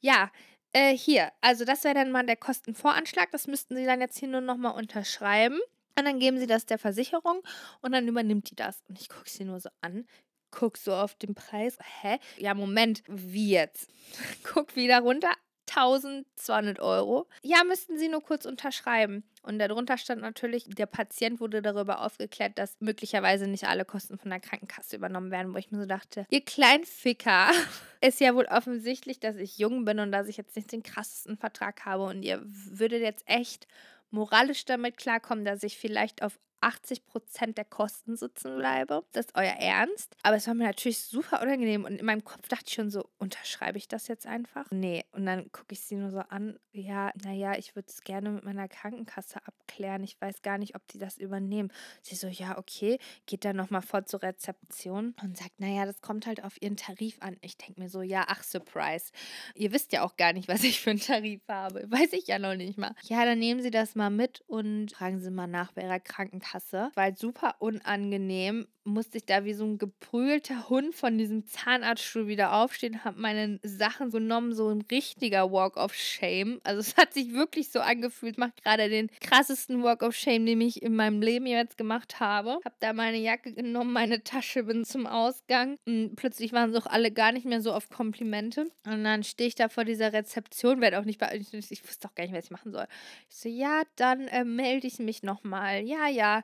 ja, äh, hier, also das wäre dann mal der Kostenvoranschlag. Das müssten Sie dann jetzt hier nur nochmal unterschreiben. Und dann geben sie das der Versicherung und dann übernimmt die das. Und ich gucke sie nur so an guck so auf den Preis. Hä? Ja, Moment, wie jetzt? Guck wieder runter. 1200 Euro. Ja, müssten Sie nur kurz unterschreiben. Und darunter stand natürlich, der Patient wurde darüber aufgeklärt, dass möglicherweise nicht alle Kosten von der Krankenkasse übernommen werden, wo ich mir so dachte, ihr Kleinficker, ist ja wohl offensichtlich, dass ich jung bin und dass ich jetzt nicht den krassesten Vertrag habe und ihr würdet jetzt echt moralisch damit klarkommen, dass ich vielleicht auf 80 Prozent der Kosten sitzen bleibe. Das ist euer Ernst. Aber es war mir natürlich super unangenehm und in meinem Kopf dachte ich schon so, unterschreibe ich das jetzt einfach? Nee. Und dann gucke ich sie nur so an, ja, naja, ich würde es gerne mit meiner Krankenkasse abklären. Ich weiß gar nicht, ob die das übernehmen. Sie so, ja, okay, geht dann nochmal vor zur Rezeption und sagt, naja, das kommt halt auf ihren Tarif an. Ich denke mir so, ja, ach, Surprise. Ihr wisst ja auch gar nicht, was ich für einen Tarif habe. Weiß ich ja noch nicht mal. Ja, dann nehmen Sie das mal mit und fragen Sie mal nach bei Ihrer Krankenkasse War halt super unangenehm. Musste ich da wie so ein geprügelter Hund von diesem Zahnarztstuhl wieder aufstehen, habe meine Sachen genommen, so ein richtiger Walk of Shame. Also es hat sich wirklich so angefühlt, macht gerade den krassesten Walk of Shame, den ich in meinem Leben jetzt gemacht habe. Habe da meine Jacke genommen, meine Tasche, bin zum Ausgang und plötzlich waren sie auch alle gar nicht mehr so auf Komplimente. Und dann stehe ich da vor dieser Rezeption, werde auch nicht bei, ich, ich wusste auch gar nicht, was ich machen soll. Ich so, ja, dann äh, melde ich mich nochmal. Ja, ja,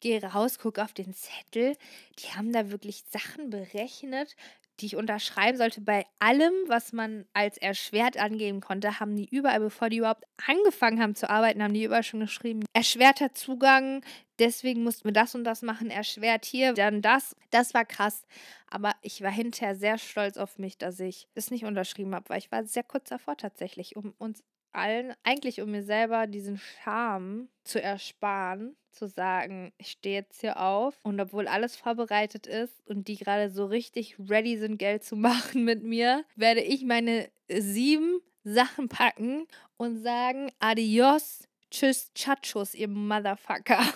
gehe raus, gucke auf den Zettel. Die haben da wirklich Sachen berechnet, die ich unterschreiben sollte. Bei allem, was man als erschwert angeben konnte, haben die überall, bevor die überhaupt angefangen haben zu arbeiten, haben die überall schon geschrieben, erschwerter Zugang, deswegen mussten wir das und das machen, erschwert hier, dann das. Das war krass. Aber ich war hinterher sehr stolz auf mich, dass ich es nicht unterschrieben habe, weil ich war sehr kurz davor tatsächlich, um uns allen, eigentlich um mir selber diesen Charme zu ersparen, zu sagen, ich stehe jetzt hier auf und obwohl alles vorbereitet ist und die gerade so richtig ready sind, Geld zu machen mit mir, werde ich meine sieben Sachen packen und sagen, adios, tschüss, Chachos, ihr Motherfucker.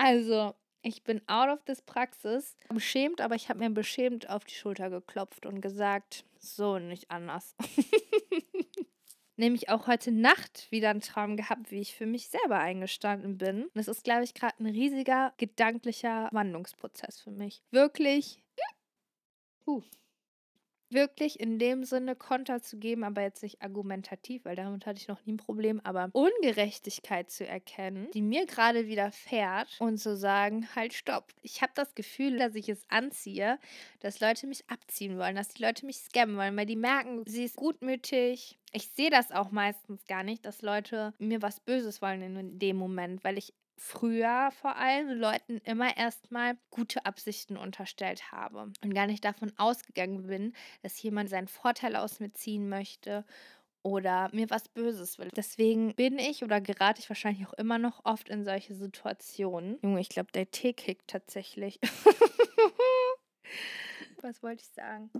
Also, ich bin out of this Praxis. Beschämt, aber ich habe mir beschämt auf die Schulter geklopft und gesagt, so nicht anders. nämlich auch heute Nacht wieder einen Traum gehabt, wie ich für mich selber eingestanden bin. Und es ist, glaube ich, gerade ein riesiger gedanklicher Wandlungsprozess für mich. Wirklich. Uh, wirklich in dem Sinne Konter zu geben, aber jetzt nicht argumentativ, weil damit hatte ich noch nie ein Problem, aber Ungerechtigkeit zu erkennen, die mir gerade widerfährt und zu sagen, halt stopp. Ich habe das Gefühl, dass ich es anziehe, dass Leute mich abziehen wollen, dass die Leute mich scammen wollen, weil die merken, sie ist gutmütig. Ich sehe das auch meistens gar nicht, dass Leute mir was Böses wollen in dem Moment, weil ich früher vor allem Leuten immer erstmal gute Absichten unterstellt habe und gar nicht davon ausgegangen bin, dass jemand seinen Vorteil aus mir ziehen möchte oder mir was Böses will. Deswegen bin ich oder gerate ich wahrscheinlich auch immer noch oft in solche Situationen. Junge, ich glaube, der Tee kickt tatsächlich. was wollte ich sagen?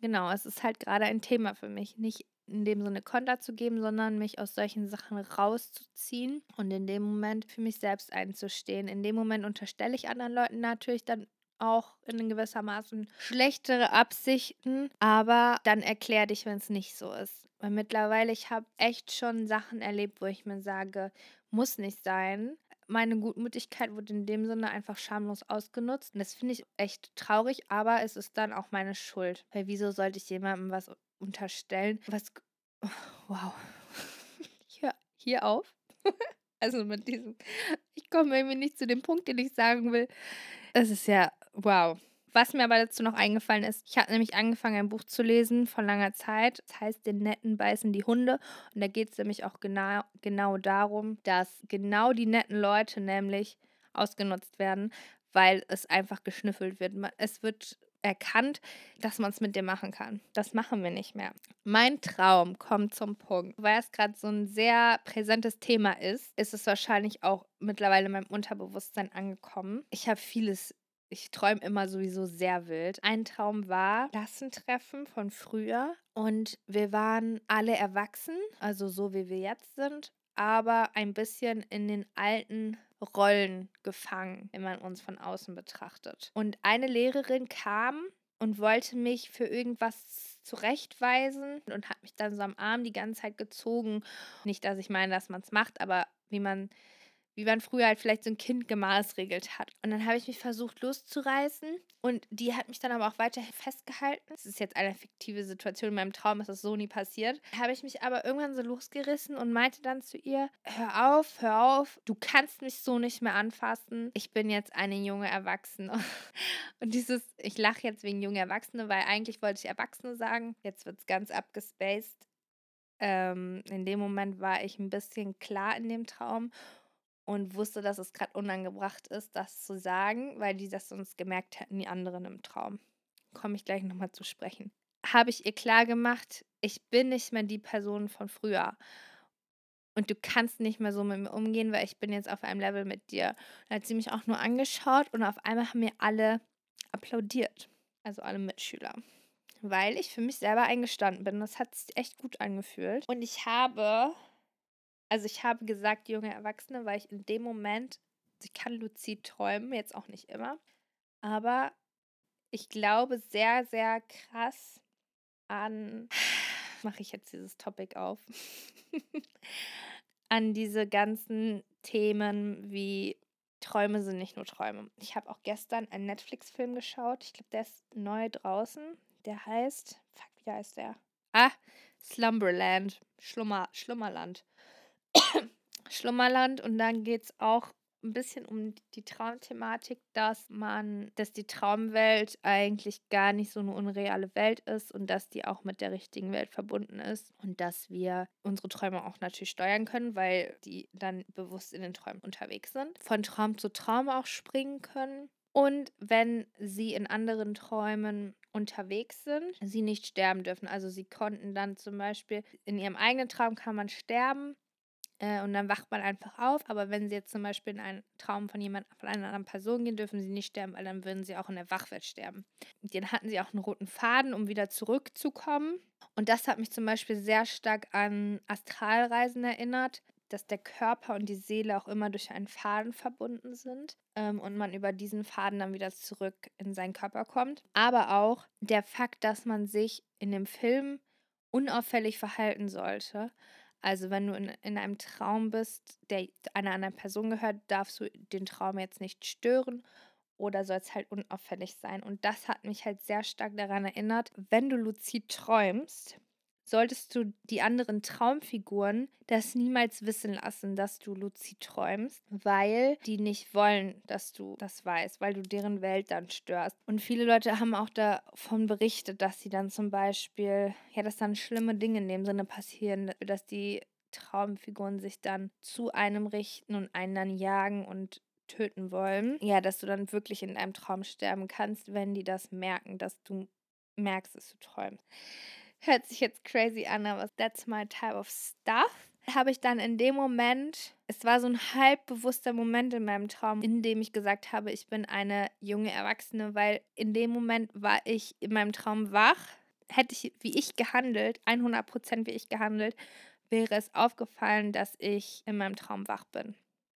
Genau, es ist halt gerade ein Thema für mich. Nicht in dem Sinne Konter zu geben, sondern mich aus solchen Sachen rauszuziehen und in dem Moment für mich selbst einzustehen. In dem Moment unterstelle ich anderen Leuten natürlich dann auch in gewissermaßen schlechtere Absichten, aber dann erklär dich, wenn es nicht so ist. Weil mittlerweile, ich habe echt schon Sachen erlebt, wo ich mir sage, muss nicht sein. Meine Gutmütigkeit wurde in dem Sinne einfach schamlos ausgenutzt. Und das finde ich echt traurig, aber es ist dann auch meine Schuld. Weil wieso sollte ich jemandem was unterstellen, was. Wow. Ich hier auf. Also mit diesem. Ich komme irgendwie nicht zu dem Punkt, den ich sagen will. Es ist ja Wow. Was mir aber dazu noch eingefallen ist, ich habe nämlich angefangen, ein Buch zu lesen vor langer Zeit. Das heißt, den Netten beißen die Hunde. Und da geht es nämlich auch genau, genau darum, dass genau die netten Leute nämlich ausgenutzt werden, weil es einfach geschnüffelt wird. Es wird erkannt, dass man es mit dir machen kann. Das machen wir nicht mehr. Mein Traum kommt zum Punkt. Weil es gerade so ein sehr präsentes Thema ist, ist es wahrscheinlich auch mittlerweile in meinem Unterbewusstsein angekommen. Ich habe vieles ich träume immer sowieso sehr wild. Ein Traum war Klassentreffen von früher und wir waren alle erwachsen, also so wie wir jetzt sind, aber ein bisschen in den alten Rollen gefangen, wenn man uns von außen betrachtet. Und eine Lehrerin kam und wollte mich für irgendwas zurechtweisen und hat mich dann so am Arm die ganze Zeit gezogen. Nicht, dass ich meine, dass man es macht, aber wie man wie man früher halt vielleicht so ein Kind gemaßregelt hat. Und dann habe ich mich versucht loszureißen und die hat mich dann aber auch weiterhin festgehalten. Das ist jetzt eine fiktive Situation in meinem Traum, ist das so nie passiert. Habe ich mich aber irgendwann so losgerissen und meinte dann zu ihr, hör auf, hör auf, du kannst mich so nicht mehr anfassen. Ich bin jetzt eine junge Erwachsene. Und dieses, ich lache jetzt wegen junge Erwachsene, weil eigentlich wollte ich Erwachsene sagen. Jetzt wird es ganz abgespaced. Ähm, in dem Moment war ich ein bisschen klar in dem Traum und wusste, dass es gerade unangebracht ist, das zu sagen, weil die das sonst gemerkt hätten, die anderen im Traum. Komme ich gleich nochmal zu sprechen. Habe ich ihr klar gemacht, ich bin nicht mehr die Person von früher. Und du kannst nicht mehr so mit mir umgehen, weil ich bin jetzt auf einem Level mit dir. Dann hat sie mich auch nur angeschaut und auf einmal haben mir alle applaudiert. Also alle Mitschüler. Weil ich für mich selber eingestanden bin. Das hat sich echt gut angefühlt. Und ich habe also ich habe gesagt, junge Erwachsene, weil ich in dem Moment, ich kann luzid träumen, jetzt auch nicht immer, aber ich glaube sehr, sehr krass an, mache ich jetzt dieses Topic auf, an diese ganzen Themen wie Träume sind nicht nur Träume. Ich habe auch gestern einen Netflix-Film geschaut. Ich glaube, der ist neu draußen. Der heißt, fuck, wie heißt der? Ah, Slumberland, Schlummer, Schlummerland. Schlummerland und dann geht es auch ein bisschen um die Traumthematik, dass man, dass die Traumwelt eigentlich gar nicht so eine unreale Welt ist und dass die auch mit der richtigen Welt verbunden ist und dass wir unsere Träume auch natürlich steuern können, weil die dann bewusst in den Träumen unterwegs sind, von Traum zu Traum auch springen können und wenn sie in anderen Träumen unterwegs sind, sie nicht sterben dürfen. Also sie konnten dann zum Beispiel in ihrem eigenen Traum kann man sterben äh, und dann wacht man einfach auf. Aber wenn sie jetzt zum Beispiel in einen Traum von jemand, von einer anderen Person gehen, dürfen sie nicht sterben, weil dann würden sie auch in der Wachwelt sterben. Dann hatten sie auch einen roten Faden, um wieder zurückzukommen. Und das hat mich zum Beispiel sehr stark an Astralreisen erinnert, dass der Körper und die Seele auch immer durch einen Faden verbunden sind ähm, und man über diesen Faden dann wieder zurück in seinen Körper kommt. Aber auch der Fakt, dass man sich in dem Film unauffällig verhalten sollte. Also wenn du in, in einem Traum bist, der einer anderen Person gehört, darfst du den Traum jetzt nicht stören oder soll es halt unauffällig sein. Und das hat mich halt sehr stark daran erinnert, wenn du luzid träumst, solltest du die anderen Traumfiguren das niemals wissen lassen, dass du luzid träumst, weil die nicht wollen, dass du das weißt, weil du deren Welt dann störst. Und viele Leute haben auch davon berichtet, dass sie dann zum Beispiel, ja, dass dann schlimme Dinge in dem Sinne passieren, dass die Traumfiguren sich dann zu einem richten und einen dann jagen und töten wollen. Ja, dass du dann wirklich in deinem Traum sterben kannst, wenn die das merken, dass du merkst, dass du träumst. Hört sich jetzt crazy an, aber that's my type of stuff. Habe ich dann in dem Moment, es war so ein halb bewusster Moment in meinem Traum, in dem ich gesagt habe, ich bin eine junge Erwachsene, weil in dem Moment war ich in meinem Traum wach. Hätte ich wie ich gehandelt, 100% wie ich gehandelt, wäre es aufgefallen, dass ich in meinem Traum wach bin.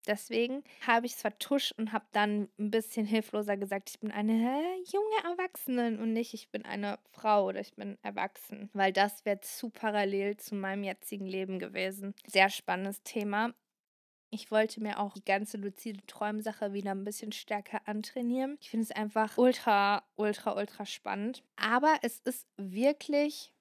Deswegen habe ich es vertuscht und habe dann ein bisschen hilfloser gesagt, ich bin eine junge Erwachsene und nicht, ich bin eine Frau oder ich bin erwachsen, weil das wäre zu parallel zu meinem jetzigen Leben gewesen. Sehr spannendes Thema. Ich wollte mir auch die ganze luzide Träumsache wieder ein bisschen stärker antrainieren. Ich finde es einfach ultra, ultra, ultra spannend. Aber es ist wirklich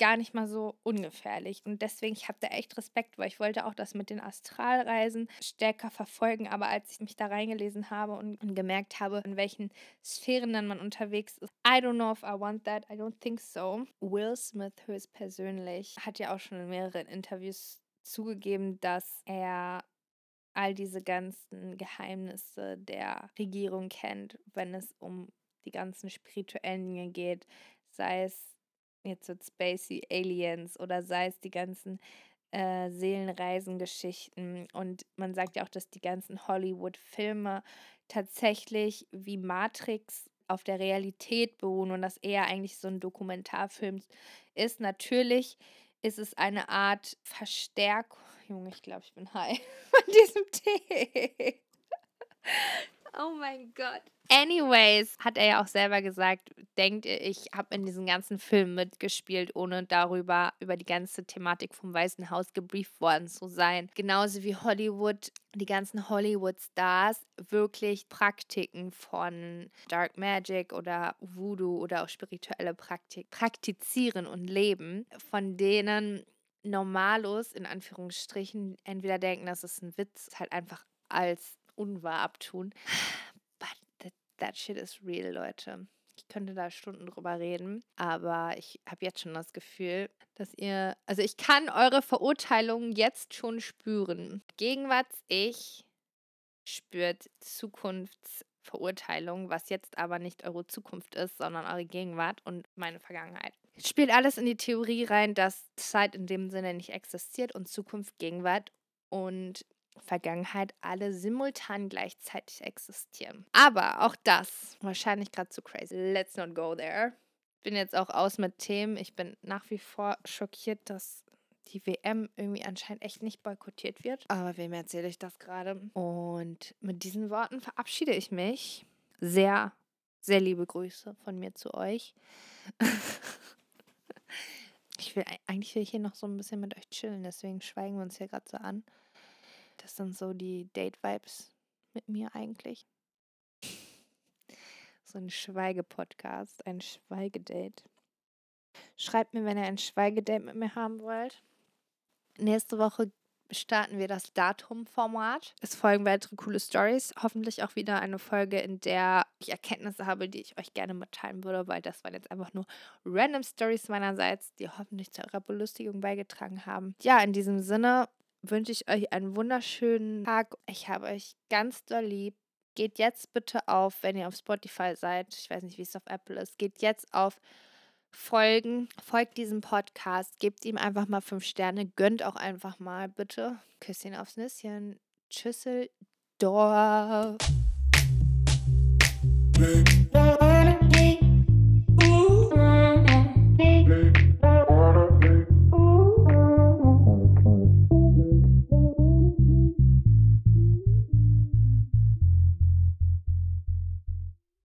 gar nicht mal so ungefährlich. Und deswegen, ich habe da echt Respekt, weil ich wollte auch das mit den Astralreisen stärker verfolgen. Aber als ich mich da reingelesen habe und, gemerkt habe, in welchen Sphären dann man unterwegs ist, I don't know if I want that, I don't think so. Will Smith höchstpersönlich hat ja auch schon in mehreren Interviews zugegeben, dass er all diese ganzen Geheimnisse der Regierung kennt, wenn es um die ganzen spirituellen Dinge geht, sei es jetzt so Spacey Aliens oder sei es die ganzen äh, Seelenreisengeschichten. Und man sagt ja auch, dass die ganzen Hollywood-Filme tatsächlich wie Matrix auf der Realität beruhen und dass eher eigentlich so ein Dokumentarfilm ist. Natürlich ist es eine Art Verstärkung. Junge, ich glaube, ich bin high von diesem Tee. Oh mein Gott. Anyways, hat er ja auch selber gesagt, denkt ihr, ich habe in diesen ganzen Filmen mitgespielt, ohne darüber, über die ganze Thematik vom Weißen Haus gebrieft worden zu sein. Genauso wie Hollywood, die ganzen Hollywood-Stars wirklich Praktiken von Dark Magic oder Voodoo oder auch spirituelle Praktik praktizieren und leben, von denen Normalos in Anführungsstrichen entweder denken, das ist ein Witz, halt einfach als unwahr abtun that shit is real, Leute. Ich könnte da Stunden drüber reden, aber ich habe jetzt schon das Gefühl, dass ihr, also ich kann eure Verurteilungen jetzt schon spüren. Gegenwarts-Ich spürt Zukunftsverurteilung, was jetzt aber nicht eure Zukunft ist, sondern eure Gegenwart und meine Vergangenheit. Spielt alles in die Theorie rein, dass Zeit in dem Sinne nicht existiert und Zukunft, Gegenwart und Vergangenheit alle simultan gleichzeitig existieren. Aber auch das, wahrscheinlich gerade zu crazy. Let's not go there. Bin jetzt auch aus mit Themen. Ich bin nach wie vor schockiert, dass die WM irgendwie anscheinend echt nicht boykottiert wird. Aber wem erzähle ich das gerade? Und mit diesen Worten verabschiede ich mich. Sehr, sehr liebe Grüße von mir zu euch. ich will eigentlich will ich hier noch so ein bisschen mit euch chillen, deswegen schweigen wir uns hier gerade so an. Das sind so die Date-Vibes mit mir eigentlich. So ein Schweigepodcast, ein Schweigedate. Schreibt mir, wenn ihr ein Schweigedate mit mir haben wollt. Nächste Woche starten wir das Datum-Format. Es folgen weitere coole Stories. Hoffentlich auch wieder eine Folge, in der ich Erkenntnisse habe, die ich euch gerne mitteilen würde, weil das waren jetzt einfach nur random Stories meinerseits, die hoffentlich zu eurer Belustigung beigetragen haben. Ja, in diesem Sinne, wünsche ich euch einen wunderschönen Tag. Ich habe euch ganz doll lieb. Geht jetzt bitte auf, wenn ihr auf Spotify seid. Ich weiß nicht, wie es auf Apple ist. Geht jetzt auf Folgen. Folgt diesem Podcast. Gebt ihm einfach mal fünf Sterne. Gönnt auch einfach mal, bitte. Küsschen aufs Nüsschen. Tschüsseldorf.